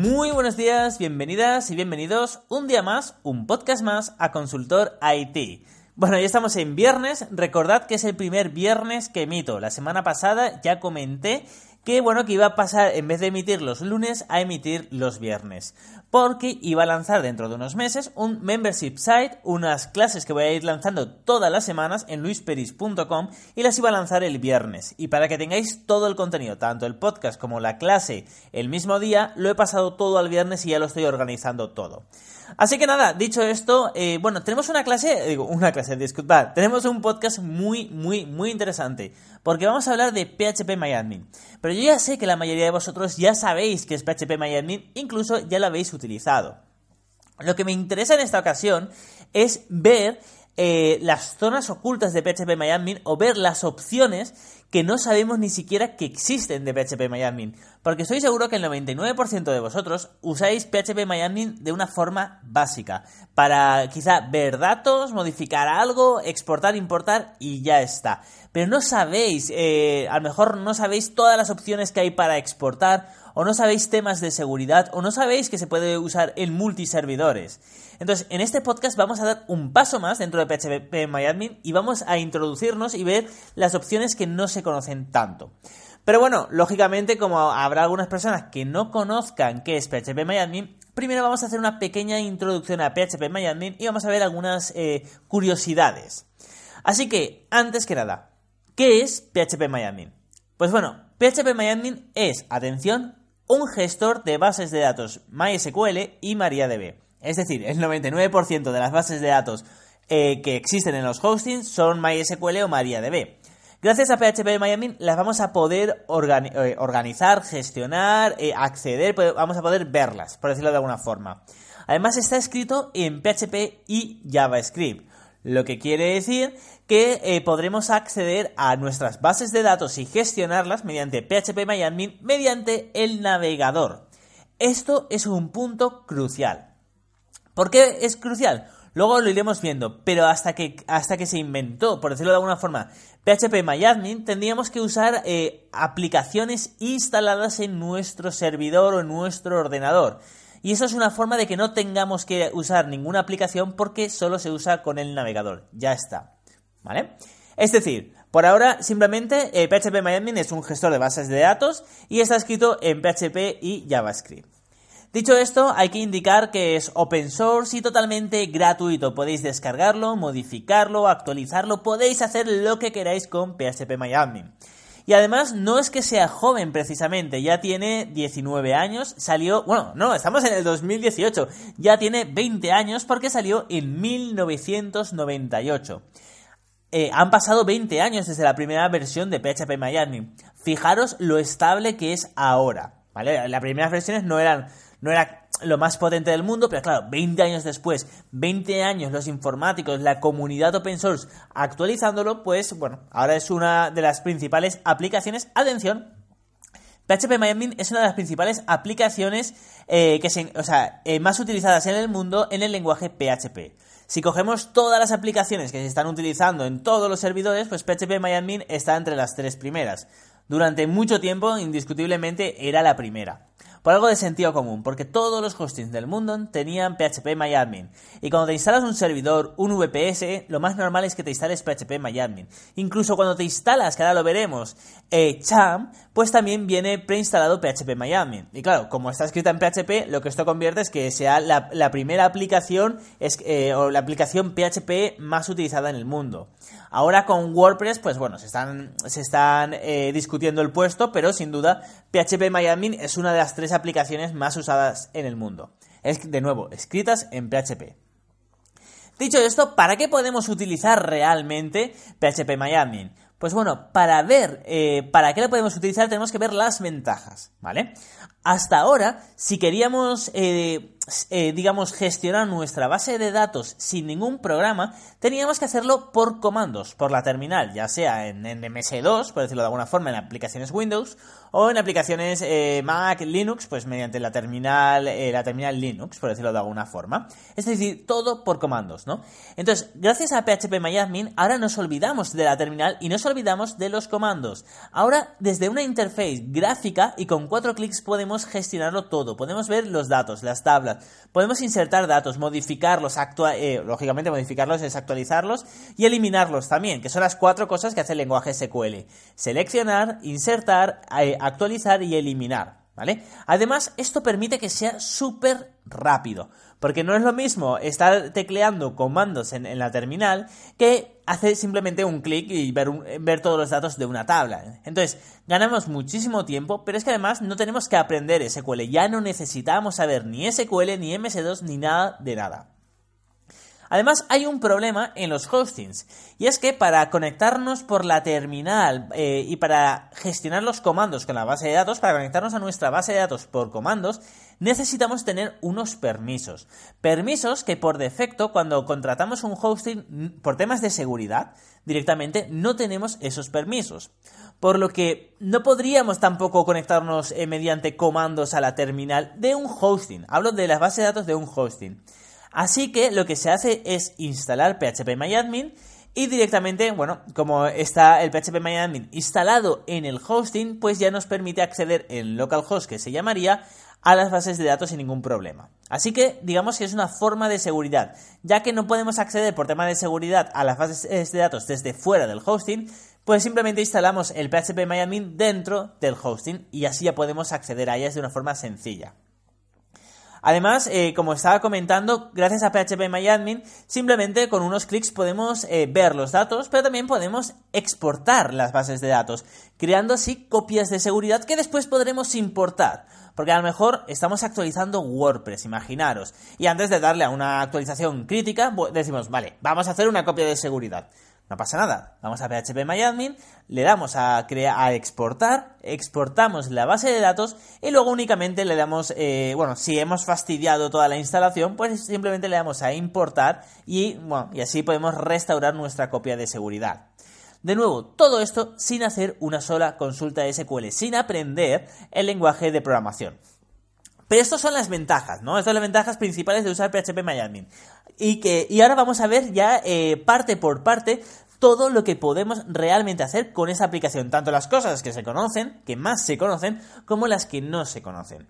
Muy buenos días, bienvenidas y bienvenidos un día más, un podcast más a Consultor IT. Bueno, ya estamos en viernes, recordad que es el primer viernes que emito. La semana pasada ya comenté que bueno, que iba a pasar en vez de emitir los lunes a emitir los viernes, porque iba a lanzar dentro de unos meses un membership site, unas clases que voy a ir lanzando todas las semanas en luisperis.com y las iba a lanzar el viernes. Y para que tengáis todo el contenido, tanto el podcast como la clase el mismo día, lo he pasado todo al viernes y ya lo estoy organizando todo. Así que nada, dicho esto, eh, bueno, tenemos una clase, digo, una clase, disculpad, tenemos un podcast muy, muy, muy interesante, porque vamos a hablar de PHP MyAdmin. Pero yo ya sé que la mayoría de vosotros ya sabéis que es PHP MyAdmin, incluso ya lo habéis utilizado. Lo que me interesa en esta ocasión es ver eh, las zonas ocultas de PHP MyAdmin o ver las opciones que no sabemos ni siquiera que existen de PHP MyAdmin. Porque estoy seguro que el 99% de vosotros usáis PHP MyAdmin de una forma básica. Para quizá ver datos, modificar algo, exportar, importar y ya está. Pero no sabéis, eh, a lo mejor no sabéis todas las opciones que hay para exportar, o no sabéis temas de seguridad, o no sabéis que se puede usar en multiservidores. Entonces, en este podcast vamos a dar un paso más dentro de PHP MyAdmin y vamos a introducirnos y ver las opciones que no se conocen tanto. Pero bueno, lógicamente, como habrá algunas personas que no conozcan qué es PHP MyAdmin, primero vamos a hacer una pequeña introducción a PHP MyAdmin y vamos a ver algunas eh, curiosidades. Así que, antes que nada, ¿qué es PHP MyAdmin? Pues bueno, PHP MyAdmin es, atención, un gestor de bases de datos MySQL y MariaDB. Es decir, el 99% de las bases de datos eh, que existen en los hostings son MySQL o MariaDB. Gracias a PHP MyAdmin las vamos a poder eh, organizar, gestionar, eh, acceder, vamos a poder verlas, por decirlo de alguna forma. Además está escrito en PHP y JavaScript, lo que quiere decir que podremos acceder a nuestras bases de datos y gestionarlas mediante PHP MyAdmin mediante el navegador. Esto es un punto crucial. ¿Por qué es crucial? Luego lo iremos viendo, pero hasta que, hasta que se inventó, por decirlo de alguna forma, PHP MyAdmin, tendríamos que usar eh, aplicaciones instaladas en nuestro servidor o en nuestro ordenador. Y eso es una forma de que no tengamos que usar ninguna aplicación porque solo se usa con el navegador. Ya está. ¿Vale? Es decir, por ahora simplemente eh, PHP MyAdmin es un gestor de bases de datos y está escrito en PHP y JavaScript. Dicho esto, hay que indicar que es open source y totalmente gratuito. Podéis descargarlo, modificarlo, actualizarlo, podéis hacer lo que queráis con PHP MyAdmin. Y además no es que sea joven precisamente, ya tiene 19 años, salió, bueno, no, estamos en el 2018, ya tiene 20 años porque salió en 1998. Eh, han pasado 20 años desde la primera versión de PHP MyAdmin. Fijaros lo estable que es ahora, ¿vale? Las primeras versiones no eran no era lo más potente del mundo, pero claro, 20 años después, 20 años los informáticos, la comunidad open source actualizándolo, pues bueno, ahora es una de las principales aplicaciones. Atención, PHP MyAdmin es una de las principales aplicaciones eh, que se, eh, más utilizadas en el mundo en el lenguaje PHP. Si cogemos todas las aplicaciones que se están utilizando en todos los servidores, pues PHP MyAdmin está entre las tres primeras. Durante mucho tiempo, indiscutiblemente, era la primera por algo de sentido común, porque todos los hostings del mundo tenían PHP MyAdmin. Y cuando te instalas un servidor, un VPS, lo más normal es que te instales PHP MyAdmin. Incluso cuando te instalas, que ahora lo veremos, eh, Cham, pues también viene preinstalado PHP MyAdmin. Y claro, como está escrita en PHP, lo que esto convierte es que sea la, primera aplicación eh, o la aplicación PHP más utilizada en el mundo. Ahora con WordPress, pues bueno, se están, se están eh, discutiendo el puesto, pero sin duda PHP MyAdmin es una de las tres aplicaciones más usadas en el mundo. Es, de nuevo, escritas en PHP. Dicho esto, ¿para qué podemos utilizar realmente PHP MyAdmin? Pues bueno, para ver eh, para qué lo podemos utilizar tenemos que ver las ventajas, ¿vale? Hasta ahora, si queríamos eh, eh, digamos, gestionar nuestra base de datos sin ningún programa, teníamos que hacerlo por comandos, por la terminal, ya sea en, MS2, por decirlo de alguna forma, en aplicaciones Windows, o en aplicaciones eh, Mac, Linux, pues mediante la terminal, eh, la terminal Linux, por decirlo de alguna forma. Es decir, todo por comandos, ¿no? Entonces, gracias a phpMyAdmin, ahora nos olvidamos de la terminal y nos olvidamos de los comandos. Ahora, desde una interface gráfica y con cuatro clics podemos gestionarlo todo. Podemos ver los datos, las tablas, podemos insertar datos, modificarlos, eh, lógicamente modificarlos es actualizarlos y eliminarlos también, que son las cuatro cosas que hace el lenguaje SQL. Seleccionar, insertar, actualizar y eliminar. ¿Vale? Además, esto permite que sea súper rápido, porque no es lo mismo estar tecleando comandos en, la terminal que hacer simplemente un clic y ver, ver, todos los datos de una tabla. Entonces, ganamos muchísimo tiempo, pero es que además no tenemos que aprender SQL, ya no necesitamos saber ni SQL, ni MS2, ni nada de nada. Además, hay un problema en los hostings, y es que para conectarnos por la terminal eh, y para gestionar los comandos con la base de datos, para conectarnos a nuestra base de datos por comandos, necesitamos tener unos permisos. Permisos que por defecto, cuando contratamos un hosting por temas de seguridad, directamente no tenemos esos permisos. Por lo que no podríamos tampoco conectarnos eh, mediante comandos a la terminal de un hosting. Hablo de la base de datos de un hosting. Así que lo que se hace es instalar phpMyAdmin y directamente, bueno, como está el phpMyAdmin instalado en el hosting, pues ya nos permite acceder en localhost, que se llamaría, a las bases de datos sin ningún problema. Así que digamos que es una forma de seguridad, ya que no podemos acceder por tema de seguridad a las bases de datos desde fuera del hosting, pues simplemente instalamos el phpMyAdmin dentro del hosting y así ya podemos acceder a ellas de una forma sencilla. Además, eh, como estaba comentando, gracias a PHP simplemente con unos clics podemos eh, ver los datos, pero también podemos exportar las bases de datos, creando así copias de seguridad que después podremos importar. Porque a lo mejor estamos actualizando WordPress, imaginaros, y antes de darle a una actualización crítica, decimos, vale, vamos a hacer una copia de seguridad. No pasa nada. Vamos a phpMyAdmin, le damos a, a exportar, exportamos la base de datos y luego únicamente le damos, eh, bueno, si hemos fastidiado toda la instalación, pues simplemente le damos a importar y, bueno, y así podemos restaurar nuestra copia de seguridad. De nuevo, todo esto sin hacer una sola consulta de SQL, sin aprender el lenguaje de programación. Pero estas son las ventajas, ¿no? Estas son las ventajas principales de usar PHP Y, que, y ahora vamos a ver ya eh, parte por parte todo lo que podemos realmente hacer con esa aplicación, tanto las cosas que se conocen, que más se conocen, como las que no se conocen.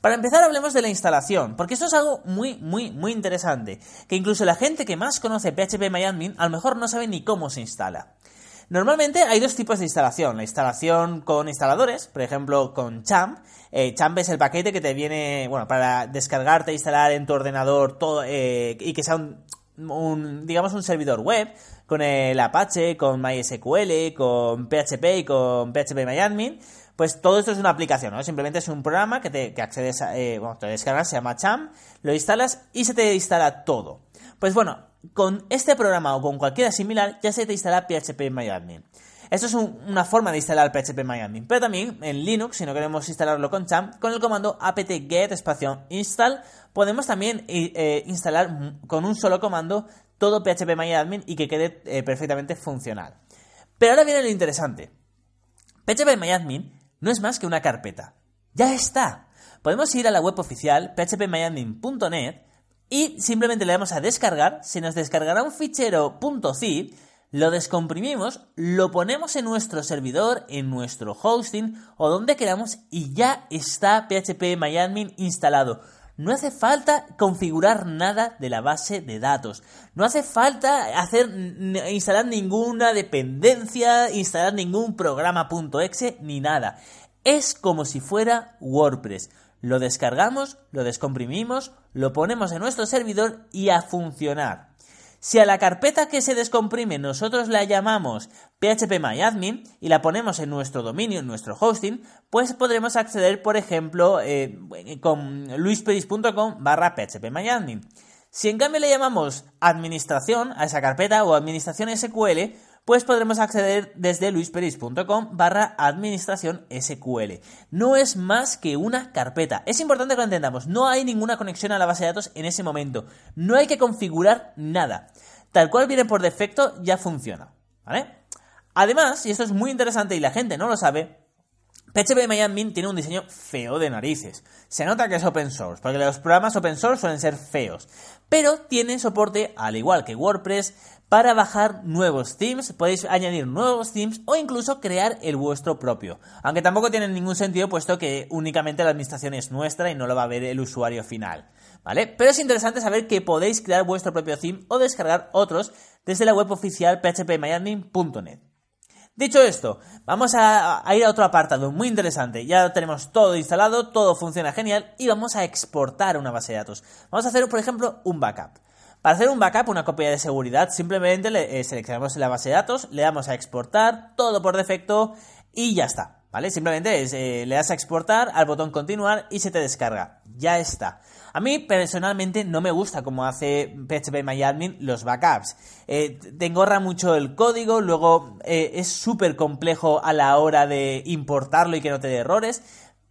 Para empezar hablemos de la instalación, porque esto es algo muy, muy, muy interesante, que incluso la gente que más conoce PHP MyAdmin a lo mejor no sabe ni cómo se instala. Normalmente hay dos tipos de instalación. La instalación con instaladores, por ejemplo con Champ. Eh, Champ es el paquete que te viene, bueno, para descargarte instalar en tu ordenador todo, eh, y que sea un, digamos, un servidor web con el Apache, con MySQL, con PHP y con PHP Pues todo esto es una aplicación, ¿no? Simplemente es un programa que, te, que accedes a, eh, bueno, te descargas, se llama Champ, lo instalas y se te instala todo. Pues bueno, con este programa o con cualquiera similar ya se te instala PHP MyAdmin. Esto es una forma de instalar PHP MyAdmin, pero también en Linux, si no queremos instalarlo con Champ, con el comando apt-get espacio install, podemos también eh, instalar con un solo comando todo PHP MyAdmin y que quede eh, perfectamente funcional. Pero ahora viene lo interesante. PHP MyAdmin no es más que una carpeta. Ya está. Podemos ir a la web oficial phpmyadmin.net y simplemente le damos a descargar, se nos descargará un fichero .zip, lo descomprimimos, lo ponemos en nuestro servidor, en nuestro hosting o donde queramos y ya está PHP MyAdmin instalado. No hace falta configurar nada de la base de datos. No hace falta hacer instalar ninguna dependencia, instalar ningún programa .exe ni nada. Es como si fuera WordPress lo descargamos, lo descomprimimos, lo ponemos en nuestro servidor y a funcionar. Si a la carpeta que se descomprime nosotros la llamamos phpMyAdmin y la ponemos en nuestro dominio, en nuestro hosting, pues podremos acceder, por ejemplo, eh, con luisperis.com barra phpMyAdmin. Si en cambio le llamamos administración a esa carpeta o administración SQL, pues podremos acceder desde luisperis.com barra administración SQL. No es más que una carpeta. Es importante que lo entendamos, no hay ninguna conexión a la base de datos en ese momento. No hay que configurar nada. Tal cual viene por defecto, ya funciona. Además, y esto es muy interesante y la gente no lo sabe, PHP MyAdmin tiene un diseño feo de narices. Se nota que es open source, porque los programas open source suelen ser feos. Pero tiene soporte, al igual que WordPress, para bajar nuevos themes, podéis añadir nuevos themes o incluso crear el vuestro propio. Aunque tampoco tiene ningún sentido puesto que únicamente la administración es nuestra y no lo va a ver el usuario final. ¿Vale? Pero es interesante saber que podéis crear vuestro propio theme o descargar otros desde la web oficial phpmyadmin.net. Dicho esto, vamos a, ir a otro apartado muy interesante. Ya tenemos todo instalado, todo funciona genial y vamos a exportar una base de datos. Vamos a hacer, por ejemplo, un backup. Para hacer un backup, una copia de seguridad, simplemente le, eh, seleccionamos la base de datos, le damos a exportar, todo por defecto y ya está. ¿Vale? Simplemente eh, le das a exportar, al botón continuar y se te descarga. Ya está. A mí personalmente no me gusta como hace PHP los backups. Eh, te engorra mucho el código, luego eh, es súper complejo a la hora de importarlo y que no te dé errores.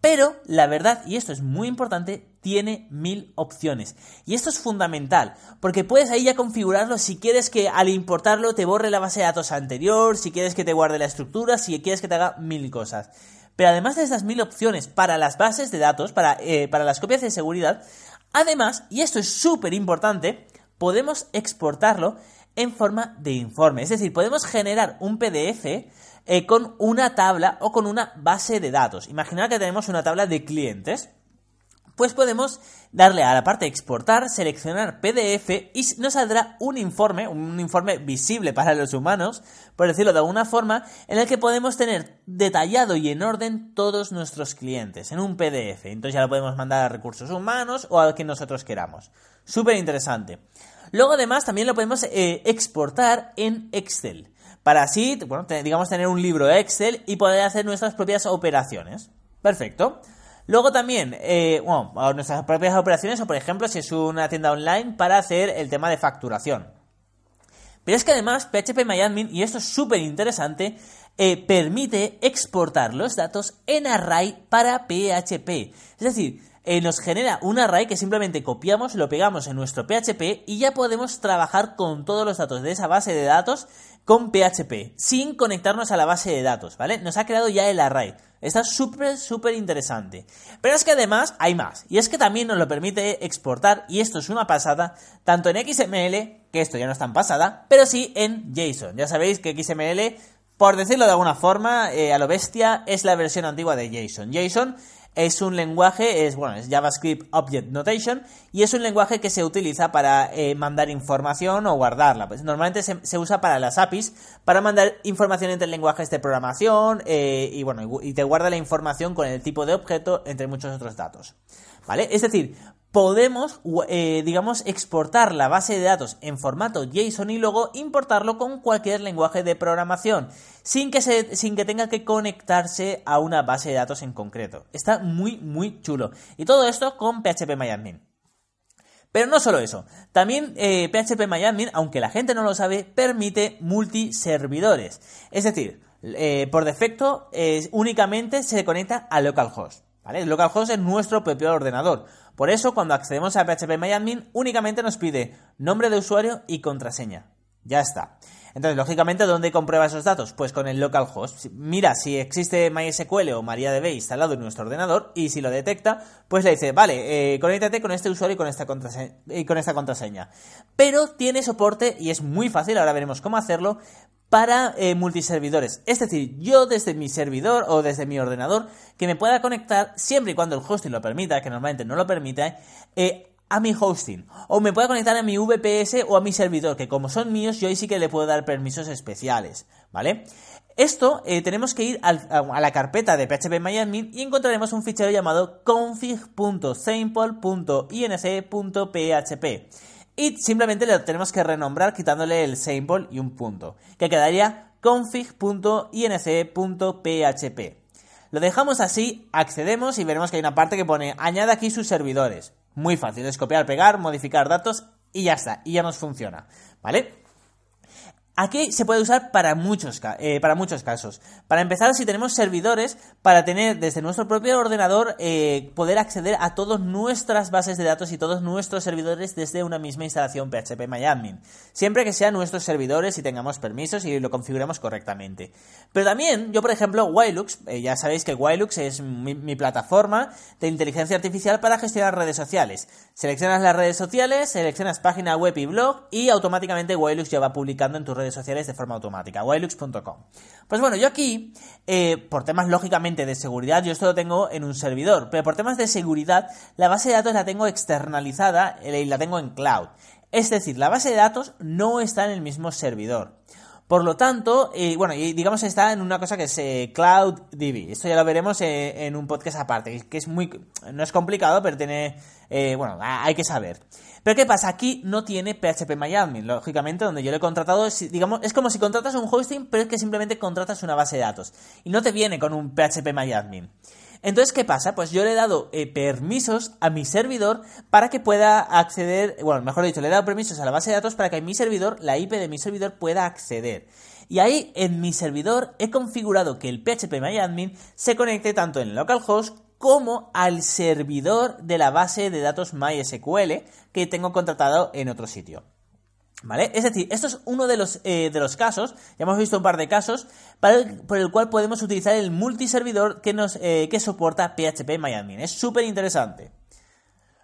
Pero la verdad, y esto es muy importante, tiene mil opciones. Y esto es fundamental, porque puedes ahí ya configurarlo si quieres que al importarlo te borre la base de datos anterior, si quieres que te guarde la estructura, si quieres que te haga mil cosas. Pero además de estas mil opciones para las bases de datos, para, eh, para las copias de seguridad, Además, y esto es súper importante, podemos exportarlo en forma de informe. Es decir, podemos generar un PDF eh, con una tabla o con una base de datos. Imaginad que tenemos una tabla de clientes pues podemos darle a la parte exportar, seleccionar PDF y nos saldrá un informe, un informe visible para los humanos, por decirlo de alguna forma, en el que podemos tener detallado y en orden todos nuestros clientes en un PDF. Entonces ya lo podemos mandar a recursos humanos o a quien nosotros queramos. Súper interesante. Luego además también lo podemos eh, exportar en Excel. Para así, bueno, digamos tener un libro Excel y poder hacer nuestras propias operaciones. Perfecto. Luego también, eh, bueno, nuestras propias operaciones o por ejemplo si es una tienda online para hacer el tema de facturación. Pero es que además PHP MyAdmin, y esto es súper interesante, eh, permite exportar los datos en array para PHP. Es decir, eh, nos genera un array que simplemente copiamos, lo pegamos en nuestro PHP y ya podemos trabajar con todos los datos de esa base de datos con PHP, sin conectarnos a la base de datos, ¿vale? Nos ha creado ya el array. Está súper, súper interesante. Pero es que además hay más. Y es que también nos lo permite exportar, y esto es una pasada, tanto en XML, que esto ya no es tan pasada, pero sí en JSON. Ya sabéis que XML, por decirlo de alguna forma, eh, a lo bestia, es la versión antigua de JSON. JSON es un lenguaje, es bueno, es JavaScript Object Notation y es un lenguaje que se utiliza para eh, mandar información o guardarla. Pues normalmente se, usa para las APIs para mandar información entre lenguajes de programación eh, y bueno y te guarda la información con el tipo de objeto entre muchos otros datos. ¿Vale? Es decir, podemos, eh, digamos, exportar la base de datos en formato JSON y luego importarlo con cualquier lenguaje de programación, sin que, sin que tenga que conectarse a una base de datos en concreto. Está muy, muy chulo. Y todo esto con PHP MyAdmin. Pero no solo eso, también eh, PHP MyAdmin, aunque la gente no lo sabe, permite multiservidores. Es decir, eh, por defecto únicamente se conecta a localhost. ¿vale? Localhost es nuestro propio ordenador. Por eso, cuando accedemos a PHP únicamente nos pide nombre de usuario y contraseña. Ya está. Entonces, lógicamente, ¿dónde comprueba esos datos? Pues con el localhost. Mira si existe MySQL o MariaDB instalado en nuestro ordenador y si lo detecta, pues le dice, vale, eh, conéctate con este usuario y con esta contraseña. Pero tiene soporte y es muy fácil, ahora veremos cómo hacerlo, para eh, multiservidores. Es decir, yo desde mi servidor o desde mi ordenador que me pueda conectar siempre y cuando el hosting lo permita, que normalmente no lo permite, eh, a mi hosting. O me pueda conectar a mi VPS o a mi servidor, que como son míos, yo ahí sí que le puedo dar permisos especiales. ¿Vale? Esto eh, tenemos que ir a, la carpeta de phpMyAdmin y encontraremos un fichero llamado config.sample.inc.php y simplemente le tenemos que renombrar quitándole el symbol y un punto, que quedaría config.inc.php. Lo dejamos así, accedemos y veremos que hay una parte que pone añade aquí sus servidores. Muy fácil, es copiar, pegar, modificar datos y ya está, y ya nos funciona, ¿vale? Aquí se puede usar para muchos, eh, para muchos casos. Para empezar, si tenemos servidores, para tener desde nuestro propio ordenador, eh, poder acceder a todas nuestras bases de datos y todos nuestros servidores desde una misma instalación PHP MyAdmin. Siempre que sean nuestros servidores y tengamos permisos y lo configuremos correctamente. Pero también, yo por ejemplo, Wilux, eh, ya sabéis que Wilux es mi, plataforma de inteligencia artificial para gestionar redes sociales. Seleccionas las redes sociales, seleccionas página web y blog y automáticamente Wilux ya va publicando en tu red sociales de forma automática, wilux.com. Pues bueno, yo aquí, eh, por temas lógicamente de seguridad, yo esto lo tengo en un servidor, pero por temas de seguridad, la base de datos la tengo externalizada eh, y la tengo en cloud. Es decir, la base de datos no está en el mismo servidor. Por lo tanto, eh, bueno, y digamos está en una cosa que es Cloud DB. Esto ya lo veremos en un podcast aparte, que es muy, no es complicado, pero tiene, bueno, hay que saber. Pero ¿qué pasa? Aquí no tiene PHP MyAdmin, lógicamente, donde yo lo he contratado, digamos, es como si contratas un hosting, pero es que simplemente contratas una base de datos. Y no te viene con un PHP MyAdmin. Entonces, ¿qué pasa? Pues yo le he dado eh, permisos a mi servidor para que pueda acceder, bueno, mejor dicho, le he dado permisos a la base de datos para que mi servidor, la IP de mi servidor, pueda acceder. Y ahí en mi servidor he configurado que el PHP MyAdmin se conecte tanto en localhost como al servidor de la base de datos MySQL que tengo contratado en otro sitio. ¿Vale? Es decir, esto es uno de los, eh, de los casos, ya hemos visto un par de casos, por el cual podemos utilizar el multiservidor que, nos, eh, que soporta PHP MyAdmin. Es súper interesante.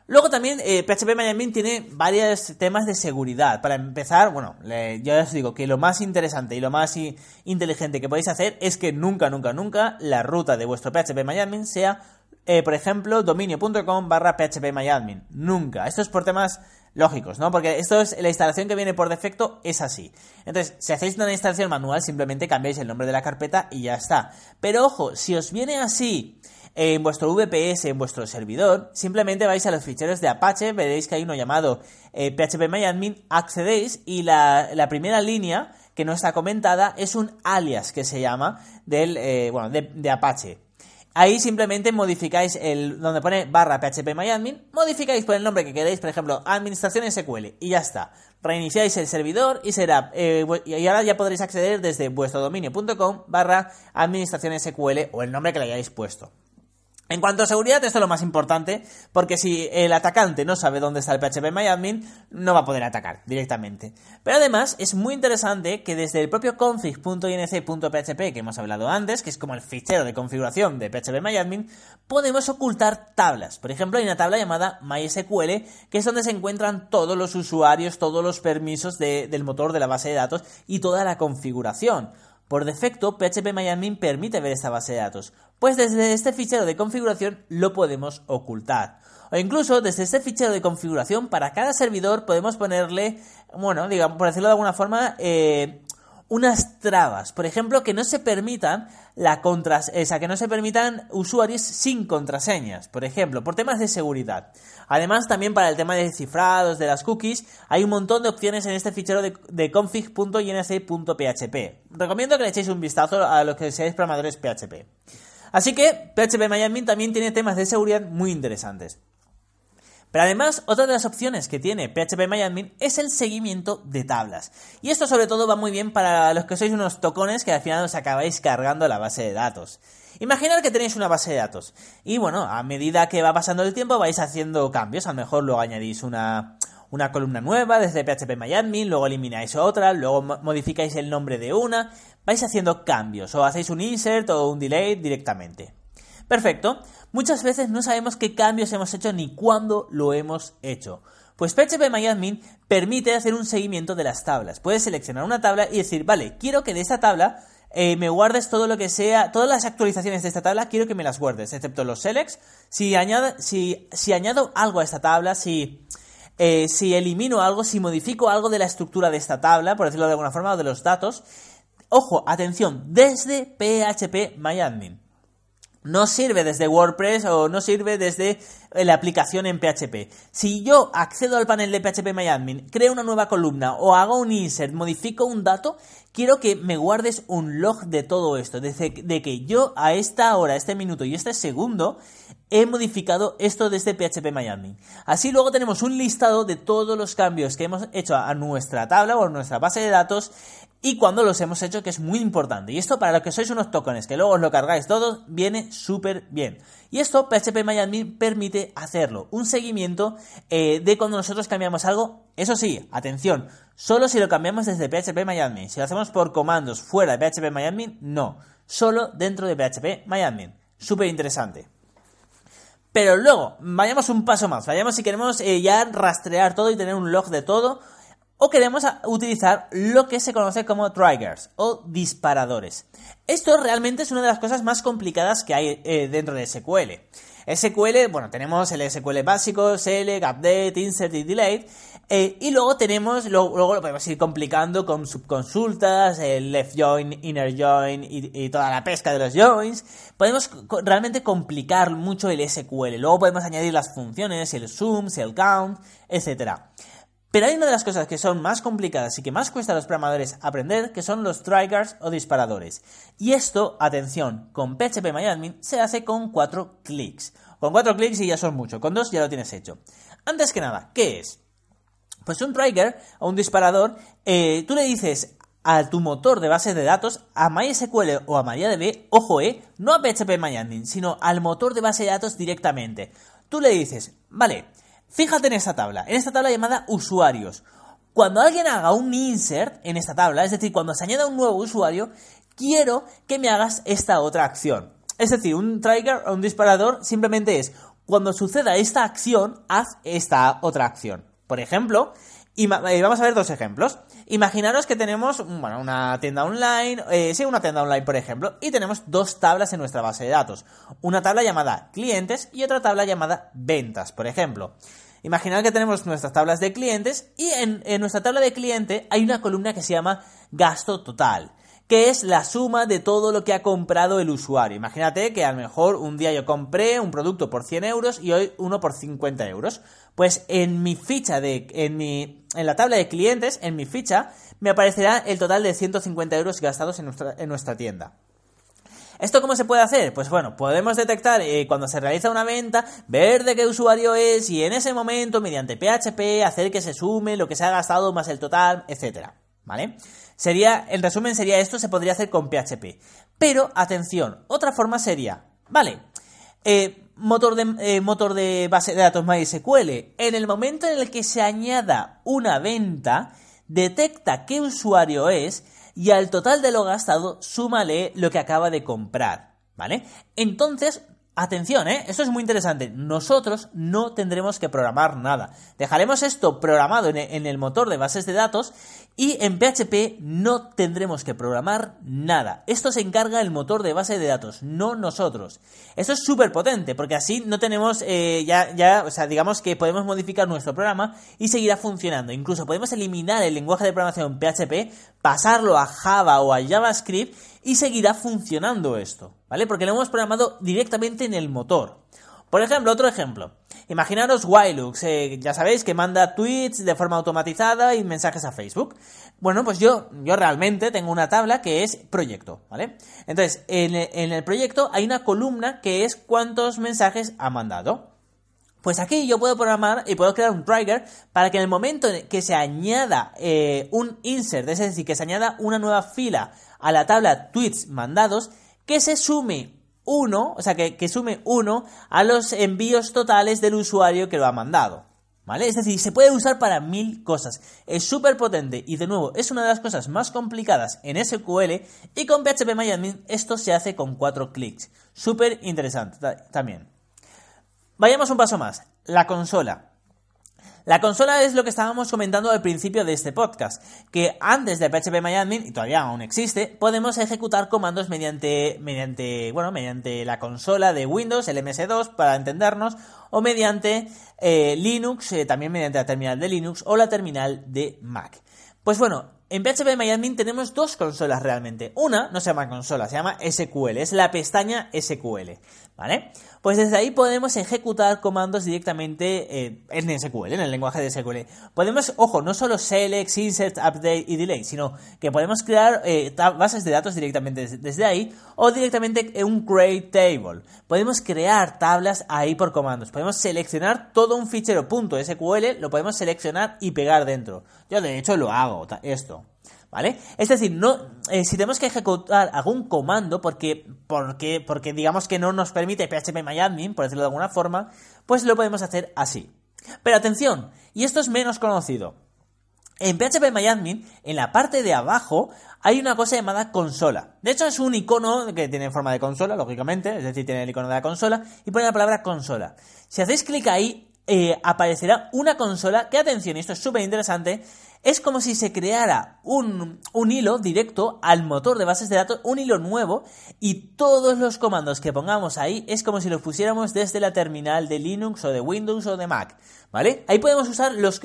Luego también eh, PHP MyAdmin tiene varios temas de seguridad. Para empezar, bueno, ya os digo que lo más interesante y lo más inteligente que podéis hacer es que nunca, nunca, nunca la ruta de vuestro PHP MyAdmin sea eh, por ejemplo, dominio.com barra phpMyAdmin. Nunca. Esto es por temas lógicos, ¿no? Porque esto es la instalación que viene por defecto, es así. Entonces, si hacéis una instalación manual, simplemente cambiáis el nombre de la carpeta y ya está. Pero ojo, si os viene así en vuestro VPS, en vuestro servidor, simplemente vais a los ficheros de Apache, veréis que hay uno llamado eh, phpMyAdmin, accedéis y la, primera línea que no está comentada es un alias que se llama del, eh, bueno, de Apache. Ahí simplemente modificáis el donde pone barra php myadmin, modificáis por el nombre que queréis, por ejemplo, administración SQL y ya está. Reiniciáis el servidor y será eh, y ahora ya podréis acceder desde vuestro dominio.com barra administración SQL o el nombre que le hayáis puesto. En cuanto a seguridad, esto es lo más importante, porque si el atacante no sabe dónde está el PHP MyAdmin, no va a poder atacar directamente. Pero además, es muy interesante que desde el propio config.inc.php que hemos hablado antes, que es como el fichero de configuración de PHP MyAdmin, podemos ocultar tablas. Por ejemplo, hay una tabla llamada MySQL, que es donde se encuentran todos los usuarios, todos los permisos del motor de la base de datos y toda la configuración. Por defecto, PHP MyAdmin permite ver esta base de datos, pues desde este fichero de configuración lo podemos ocultar. O incluso desde este fichero de configuración para cada servidor podemos ponerle, bueno, digamos, por decirlo de alguna forma, eh, unas trabas. Por ejemplo, que no se permitan la contras que no se permitan usuarios sin contraseñas, por ejemplo, por temas de seguridad. Además, también para el tema de cifrados de las cookies, hay un montón de opciones en este fichero de, de config.inc.php. Recomiendo que le echéis un vistazo a los que seáis programadores PHP. Así que PHP Miami también tiene temas de seguridad muy interesantes. Pero además, otra de las opciones que tiene PHP MyAdmin es el seguimiento de tablas. Y esto sobre todo va muy bien para los que sois unos tocones que al final os acabáis cargando la base de datos. Imaginad que tenéis una base de datos y bueno, a medida que va pasando el tiempo vais haciendo cambios, a lo mejor luego añadís una, una columna nueva desde PHP MyAdmin, luego elimináis otra, luego modificáis el nombre de una, vais haciendo cambios o hacéis un insert o un delay directamente. Perfecto. Muchas veces no sabemos qué cambios hemos hecho ni cuándo lo hemos hecho. Pues PHP MyAdmin permite hacer un seguimiento de las tablas. Puedes seleccionar una tabla y decir, vale, quiero que de esta tabla eh, me guardes todo lo que sea, todas las actualizaciones de esta tabla, quiero que me las guardes, excepto los selects. Si añado, si, añado algo a esta tabla, si, eh, si elimino algo, si modifico algo de la estructura de esta tabla, por decirlo de alguna forma, o de los datos, ojo, atención, desde PHP MyAdmin. No sirve desde WordPress o no sirve desde eh, la aplicación en PHP. Si yo accedo al panel de PHP MyAdmin, creo una nueva columna o hago un insert, modifico un dato, quiero que me guardes un log de todo esto, de que yo a esta hora, este minuto y este segundo he modificado esto desde PHP MyAdmin. Así luego tenemos un listado de todos los cambios que hemos hecho a nuestra tabla o a nuestra base de datos y cuando los hemos hecho, que es muy importante. Y esto para los que sois unos tokens, que luego os lo cargáis todos, viene súper bien. Y esto PHP MyAdmin permite hacerlo, un seguimiento eh, de cuando nosotros cambiamos algo. Eso sí, atención, solo si lo cambiamos desde PHP MyAdmin. Si lo hacemos por comandos fuera de PHP MyAdmin, no. Solo dentro de PHP MyAdmin. Súper interesante. Pero luego, vayamos un paso más. Vayamos si queremos eh, ya rastrear todo y tener un log de todo o queremos utilizar lo que se conoce como triggers o disparadores. Esto realmente es una de las cosas más complicadas que hay eh, dentro de SQL. SQL, bueno, tenemos el SQL básico, select, update, insert y delete. Eh, y luego tenemos, luego, lo podemos ir complicando con subconsultas, el left join, inner join y, toda la pesca de los joins. Podemos realmente complicar mucho el SQL. Luego podemos añadir las funciones, el zoom, el count, etcétera. Pero hay una de las cosas que son más complicadas y que más cuesta a los programadores aprender, que son los triggers o disparadores. Y esto, atención, con PHP MyAdmin se hace con cuatro clics. Con cuatro clics y ya son mucho, con dos ya lo tienes hecho. Antes que nada, ¿qué es? Pues un trigger o un disparador, eh, tú le dices a tu motor de base de datos, a MySQL o a MariaDB, ojo, eh, no a PHP MyAdmin, sino al motor de base de datos directamente. Tú le dices, vale, Fíjate en esta tabla, en esta tabla llamada usuarios. Cuando alguien haga un insert en esta tabla, es decir, cuando se añada un nuevo usuario, quiero que me hagas esta otra acción. Es decir, un trigger o un disparador simplemente es cuando suceda esta acción, haz esta otra acción. Por ejemplo, y eh, vamos a ver dos ejemplos. Imaginaros que tenemos bueno, una tienda online, eh, sí, una tienda online, por ejemplo, y tenemos dos tablas en nuestra base de datos. Una tabla llamada clientes y otra tabla llamada ventas, por ejemplo. Imaginad que tenemos nuestras tablas de clientes y en, en nuestra tabla de cliente hay una columna que se llama gasto total que es la suma de todo lo que ha comprado el usuario. Imagínate que a lo mejor un día yo compré un producto por 100 euros y hoy uno por 50 euros. Pues en mi ficha de, en mi, en la tabla de clientes, en mi ficha, me aparecerá el total de 150 euros gastados en nuestra, en nuestra tienda. ¿Esto cómo se puede hacer? Pues bueno, podemos detectar eh, cuando se realiza una venta, ver de qué usuario es y en ese momento, mediante PHP, hacer que se sume lo que se ha gastado más el total, etcétera. ¿Vale? Sería, el resumen sería esto, se podría hacer con PHP. Pero, atención, otra forma sería, vale, eh, motor, de, eh, motor de base de datos MySQL, en el momento en el que se añada una venta, detecta qué usuario es y al total de lo gastado súmale lo que acaba de comprar, ¿vale? Entonces, Atención, ¿eh? Esto es muy interesante. Nosotros no tendremos que programar nada. Dejaremos esto programado en el motor de bases de datos y en PHP no tendremos que programar nada. Esto se encarga el motor de base de datos, no nosotros. Esto es súper potente porque así no tenemos eh, ya, ya, o sea, digamos que podemos modificar nuestro programa y seguirá funcionando. Incluso podemos eliminar el lenguaje de programación PHP, pasarlo a Java o a JavaScript y seguirá funcionando esto, ¿vale? Porque lo hemos programado directamente en el motor. Por ejemplo, otro ejemplo. Imaginaros Wilux, eh, ya sabéis que manda tweets de forma automatizada y mensajes a Facebook. Bueno, pues yo, yo realmente tengo una tabla que es proyecto, ¿vale? Entonces, en en el proyecto hay una columna que es cuántos mensajes ha mandado. Pues aquí yo puedo programar y puedo crear un trigger para que en el momento en que se añada eh, un insert, es decir, que se añada una nueva fila a la tabla tweets mandados, que se sume uno, o sea, que, que sume uno a los envíos totales del usuario que lo ha mandado. ¿Vale? Es decir, se puede usar para mil cosas. Es súper potente y de nuevo es una de las cosas más complicadas en SQL y con PHP MyAdmin esto se hace con cuatro clics. Súper interesante también. Vayamos un paso más. La consola. La consola es lo que estábamos comentando al principio de este podcast, que antes de PHP MyAdmin, y todavía aún existe, podemos ejecutar comandos mediante, mediante, bueno, mediante la consola de Windows, el MS2, para entendernos, o mediante eh, Linux, eh, también mediante la terminal de Linux o la terminal de Mac. Pues bueno, en PHP MyAdmin tenemos dos consolas realmente. Una no se llama consola, se llama SQL, es la pestaña SQL, ¿vale? Pues desde ahí podemos ejecutar comandos directamente eh, en SQL, en el lenguaje de SQL. Podemos, ojo, no solo select, insert, update y delay, sino que podemos crear eh, bases de datos directamente desde, ahí o directamente en un create table. Podemos crear tablas ahí por comandos. Podemos seleccionar todo un fichero .sql, lo podemos seleccionar y pegar dentro. Yo de hecho lo hago, esto. ¿Vale? Es decir, no, eh, si tenemos que ejecutar algún comando porque, porque, porque digamos que no nos permite php por decirlo de alguna forma, pues lo podemos hacer así. Pero atención, y esto es menos conocido. En PHP en la parte de abajo, hay una cosa llamada consola. De hecho, es un icono que tiene forma de consola, lógicamente, es decir, tiene el icono de la consola, y pone la palabra consola. Si hacéis clic ahí, eh, aparecerá una consola que, atención, y esto es súper interesante, es como si se creara un, un, hilo directo al motor de bases de datos, un hilo nuevo, y todos los comandos que pongamos ahí es como si los pusiéramos desde la terminal de Linux o de Windows o de Mac, ¿vale? Ahí podemos usar los...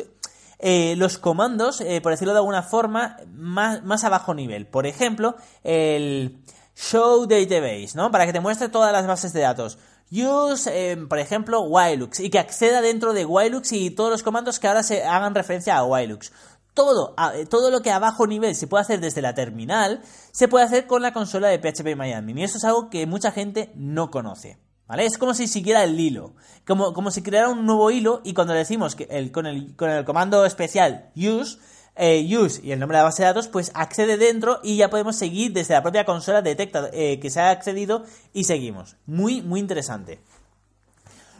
Eh, los comandos, eh, por decirlo de alguna forma, más, más a bajo nivel. Por ejemplo, el show database, ¿no? Para que te muestre todas las bases de datos. Use, eh, por ejemplo, Wilux y que acceda dentro de Wilux y todos los comandos que ahora se hagan referencia a Wilux. Todo, todo lo que a bajo nivel se puede hacer desde la terminal, se puede hacer con la consola de PHP MyAdmin. Y eso es algo que mucha gente no conoce. ¿Vale? Es como si siguiera el hilo, como, como si creara un nuevo hilo y cuando decimos que con, el, con el comando especial use, eh, use y el nombre de la base de datos, pues accede dentro y ya podemos seguir desde la propia consola, detecta eh, que se ha accedido y seguimos. Muy, muy interesante.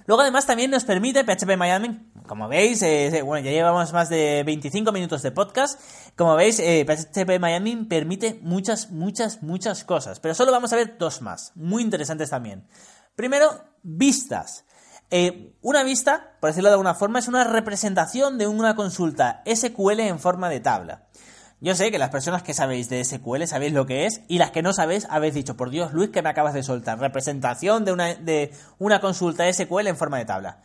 Luego además también nos permite PHP Miami, como veis, eh, bueno, ya llevamos más de 25 minutos de podcast, como veis, PHP Miami permite muchas, muchas, muchas cosas, pero solo vamos a ver dos más, muy interesantes también. Primero, vistas. Eh, una vista, por decirlo de alguna forma, es una representación de una consulta SQL en forma de tabla. Yo sé que las personas que sabéis de SQL sabéis lo que es y las que no sabéis habéis dicho, por Dios, Luis, que me acabas de soltar. Representación de una, de una consulta SQL en forma de tabla.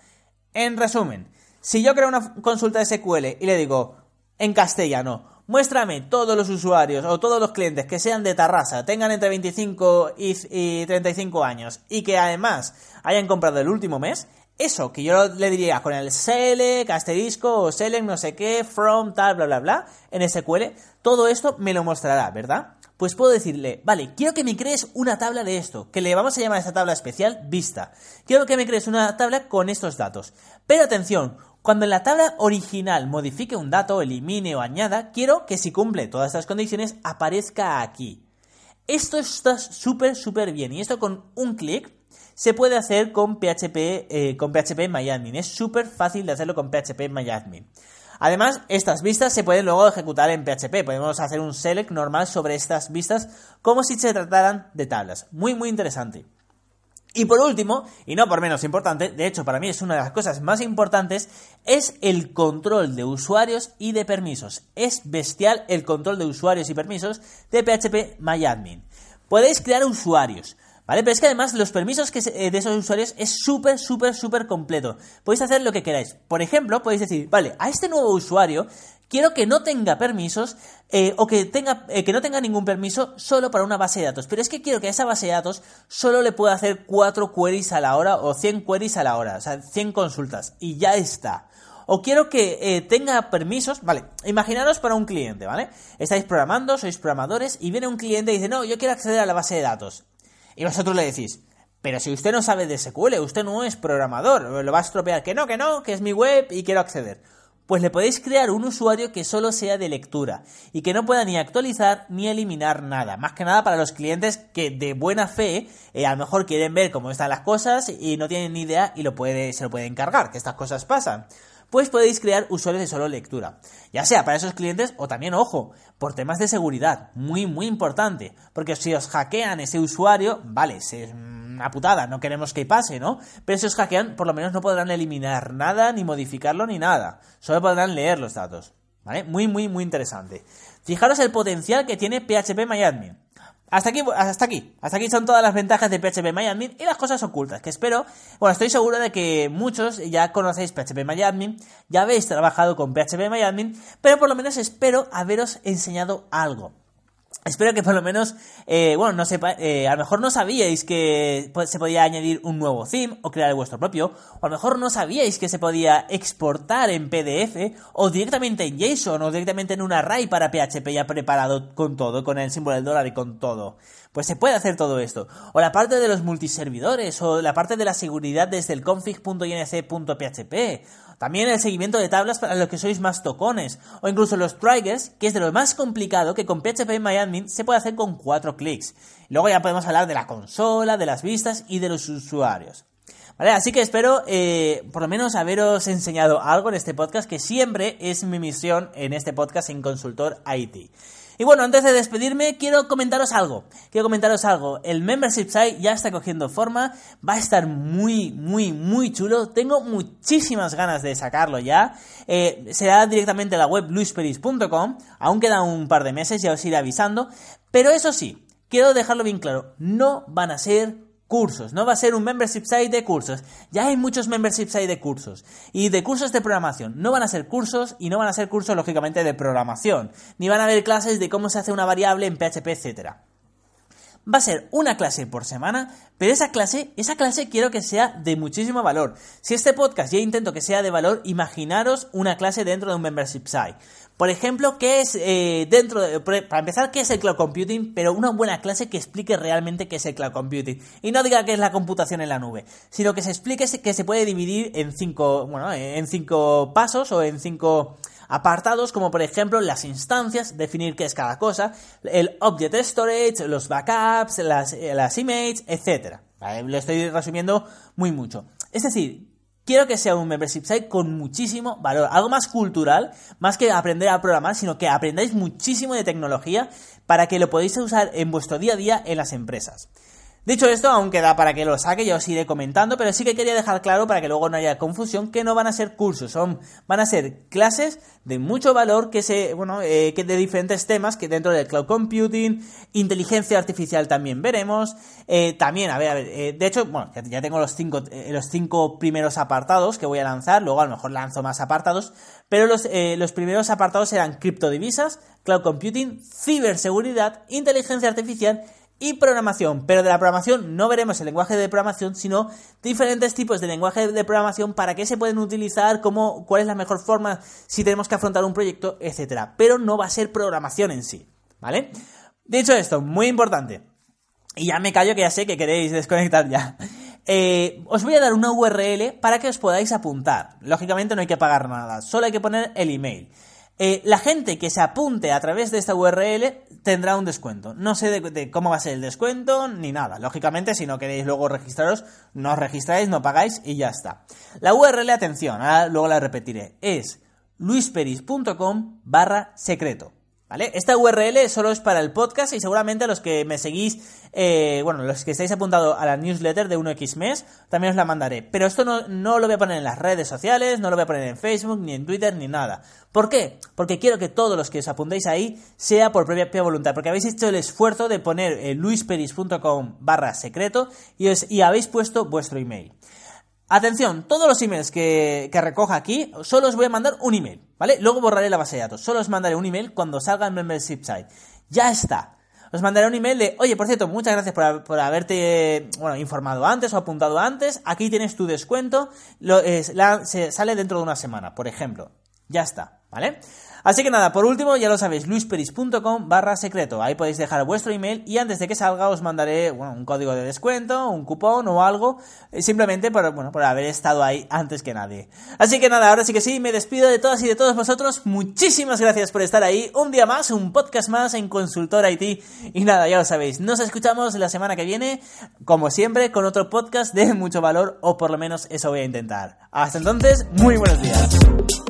En resumen, si yo creo una consulta SQL y le digo en castellano, Muéstrame todos los usuarios o todos los clientes que sean de Tarrasa, tengan entre 25 y, 35 años y que además hayan comprado el último mes. Eso que yo le diría con el select, asterisco o select no sé qué, from, tal, bla, bla, bla, en SQL, todo esto me lo mostrará, ¿verdad? Pues puedo decirle, vale, quiero que me crees una tabla de esto, que le vamos a llamar a esta tabla especial vista. Quiero que me crees una tabla con estos datos. Pero atención, cuando en la tabla original modifique un dato, elimine o añada, quiero que si cumple todas estas condiciones aparezca aquí. Esto está súper, súper bien. Y esto con un clic se puede hacer con PHP, eh, con PHP MyAdmin. Es súper fácil de hacerlo con PHP MyAdmin. Además, estas vistas se pueden luego ejecutar en PHP. Podemos hacer un select normal sobre estas vistas como si se trataran de tablas. Muy, muy interesante. Y por último, y no por menos importante, de hecho para mí es una de las cosas más importantes, es el control de usuarios y de permisos. Es bestial el control de usuarios y permisos de PHP MyAdmin. Podéis crear usuarios, ¿vale? Pero es que además los permisos que eh, de esos usuarios es súper, súper, súper completo. Podéis hacer lo que queráis. Por ejemplo, podéis decir, vale, a este nuevo usuario quiero que no tenga permisos eh, o que, tenga, eh, que no tenga ningún permiso solo para una base de datos. Pero es que quiero que a esa base de datos solo le pueda hacer 4 queries a la hora o 100 queries a la hora, o sea, 100 consultas y ya está. O quiero que eh, tenga permisos, vale, imaginaros para un cliente, ¿vale? Estáis programando, sois programadores y viene un cliente y dice, no, yo quiero acceder a la base de datos. Y vosotros le decís, pero si usted no sabe de SQL, usted no es programador, lo va a estropear, que no, que no, que es mi web y quiero acceder pues le podéis crear un usuario que solo sea de lectura y que no pueda ni actualizar ni eliminar nada. Más que nada para los clientes que de buena fe eh, a lo mejor quieren ver cómo están las cosas y no tienen ni idea y lo puede, se lo pueden cargar, que estas cosas pasan pues podéis crear usuarios de solo lectura. Ya sea para esos clientes o también, ojo, por temas de seguridad. Muy, muy importante. Porque si os hackean ese usuario, vale, es una putada, no queremos que pase, ¿no? Pero si os hackean, por lo menos no podrán eliminar nada, ni modificarlo, ni nada. Solo podrán leer los datos. ¿Vale? Muy, muy, muy interesante. Fijaros el potencial que tiene PHP MyAdmin. Hasta aquí, hasta aquí. Hasta aquí son todas las ventajas de PHP MyAdmin y las cosas ocultas que espero. Bueno, estoy seguro de que muchos ya conocéis PHP MyAdmin, ya habéis trabajado con PHP MyAdmin, pero por lo menos espero haberos enseñado algo. Espero que por lo menos, eh, bueno, no sepa, eh, a lo mejor no sabíais que se podía añadir un nuevo theme o crear el vuestro propio, o a lo mejor no sabíais que se podía exportar en PDF o directamente en JSON o directamente en un array para PHP ya preparado con todo, con el símbolo del dólar y con todo. Pues se puede hacer todo esto. O la parte de los multiservidores, o la parte de la seguridad desde el config.inc.php, También el seguimiento de tablas para los que sois más tocones, o incluso los triggers, que es de lo más complicado que con PHP MyAdmin se puede hacer con cuatro clics. Luego ya podemos hablar de la consola, de las vistas y de los usuarios. Vale, así que espero eh, por lo menos haberos enseñado algo en este podcast, que siempre es mi misión en este podcast en Consultor IT. Y bueno, antes de despedirme, quiero comentaros algo. Quiero comentaros algo. El membership site ya está cogiendo forma. Va a estar muy, muy, muy chulo. Tengo muchísimas ganas de sacarlo ya. Eh, será directamente la web luisperis.com. Aún queda un par de meses, ya os iré avisando. Pero eso sí, quiero dejarlo bien claro. No van a ser cursos, no va a ser un membership site de cursos. Ya hay muchos membership site de cursos y de cursos de programación. No van a ser cursos y no van a ser cursos lógicamente de programación, ni van a haber clases de cómo se hace una variable en PHP, etcétera. Va a ser una clase por semana, pero esa clase, esa clase quiero que sea de muchísimo valor. Si este podcast ya intento que sea de valor, imaginaros una clase dentro de un membership site. Por ejemplo, ¿qué es eh, dentro de, para empezar, qué es el cloud computing? Pero una buena clase que explique realmente qué es el cloud computing. Y no diga que es la computación en la nube, sino que se explique que se puede dividir en cinco, bueno, en cinco pasos o en cinco apartados, como por ejemplo las instancias, definir qué es cada cosa, el object storage, los backups, las, las images, etc. Lo estoy resumiendo muy mucho. Es decir, quiero que sea un membership site con muchísimo valor, algo más cultural, más que aprender a programar, sino que aprendáis muchísimo de tecnología para que lo podáis usar en vuestro día a día en las empresas. Dicho esto, aún queda para que lo saque, ya os iré comentando, pero sí que quería dejar claro para que luego no haya confusión que no van a ser cursos, son, van a ser clases de mucho valor que se, bueno, eh, que de diferentes temas que dentro del cloud computing, inteligencia artificial también veremos, eh, también, a ver, a ver, eh, de hecho, bueno, ya tengo los cinco, los cinco primeros apartados que voy a lanzar, luego a lo mejor lanzo más apartados, pero los, los primeros apartados serán criptodivisas, cloud computing, ciberseguridad, inteligencia artificial y programación. Pero de la programación no veremos el lenguaje de programación, sino diferentes tipos de lenguaje de programación para qué se pueden utilizar, cómo, cuál es la mejor forma si tenemos que afrontar un proyecto, etcétera. Pero no va a ser programación en sí, ¿vale? Dicho esto, muy importante. Y ya me callo que ya sé que queréis desconectar ya. Eh, os voy a dar una URL para que os podáis apuntar. Lógicamente no hay que pagar nada, solo hay que poner el email. Eh, la gente que se apunte a través de esta URL tendrá un descuento. No sé de, cómo va a ser el descuento ni nada. Lógicamente, si no queréis luego registraros, no os registráis, no pagáis y ya está. La URL, atención, luego la repetiré, es luisperis.com barra secreto. ¿Vale? Esta URL solo es para el podcast y seguramente los que me seguís, eh, bueno, los que estáis apuntados a la newsletter de 1X mes, también os la mandaré. Pero esto no, no, lo voy a poner en las redes sociales, no lo voy a poner en Facebook, ni en Twitter, ni nada. ¿Por qué? Porque quiero que todos los que os apuntéis ahí sea por propia voluntad, porque habéis hecho el esfuerzo de poner eh, luisperis.com barra secreto y, os, y habéis puesto vuestro email. Atención, todos los emails que, recoja aquí, solo os voy a mandar un email, ¿vale? Luego borraré la base de datos. Solo os mandaré un email cuando salga el membership site. Ya está. Os mandaré un email de, oye, por cierto, muchas gracias por, haberte, bueno, informado antes o apuntado antes. Aquí tienes tu descuento. Se sale dentro de una semana, por ejemplo. Ya está, ¿vale? Así que nada, por último, ya lo sabéis, luisperis.com barra secreto. Ahí podéis dejar vuestro email y antes de que salga os mandaré un código de descuento, un cupón o algo, eh, simplemente por, bueno, por haber estado ahí antes que nadie. Así que nada, ahora sí que sí, me despido de todas y de todos vosotros. Muchísimas gracias por estar ahí. Un día más, un podcast más en Consultor IT. Y nada, ya lo sabéis, nos escuchamos la semana que viene, como siempre, con otro podcast de mucho valor, o por lo menos eso voy a intentar. Hasta entonces, muy buenos días.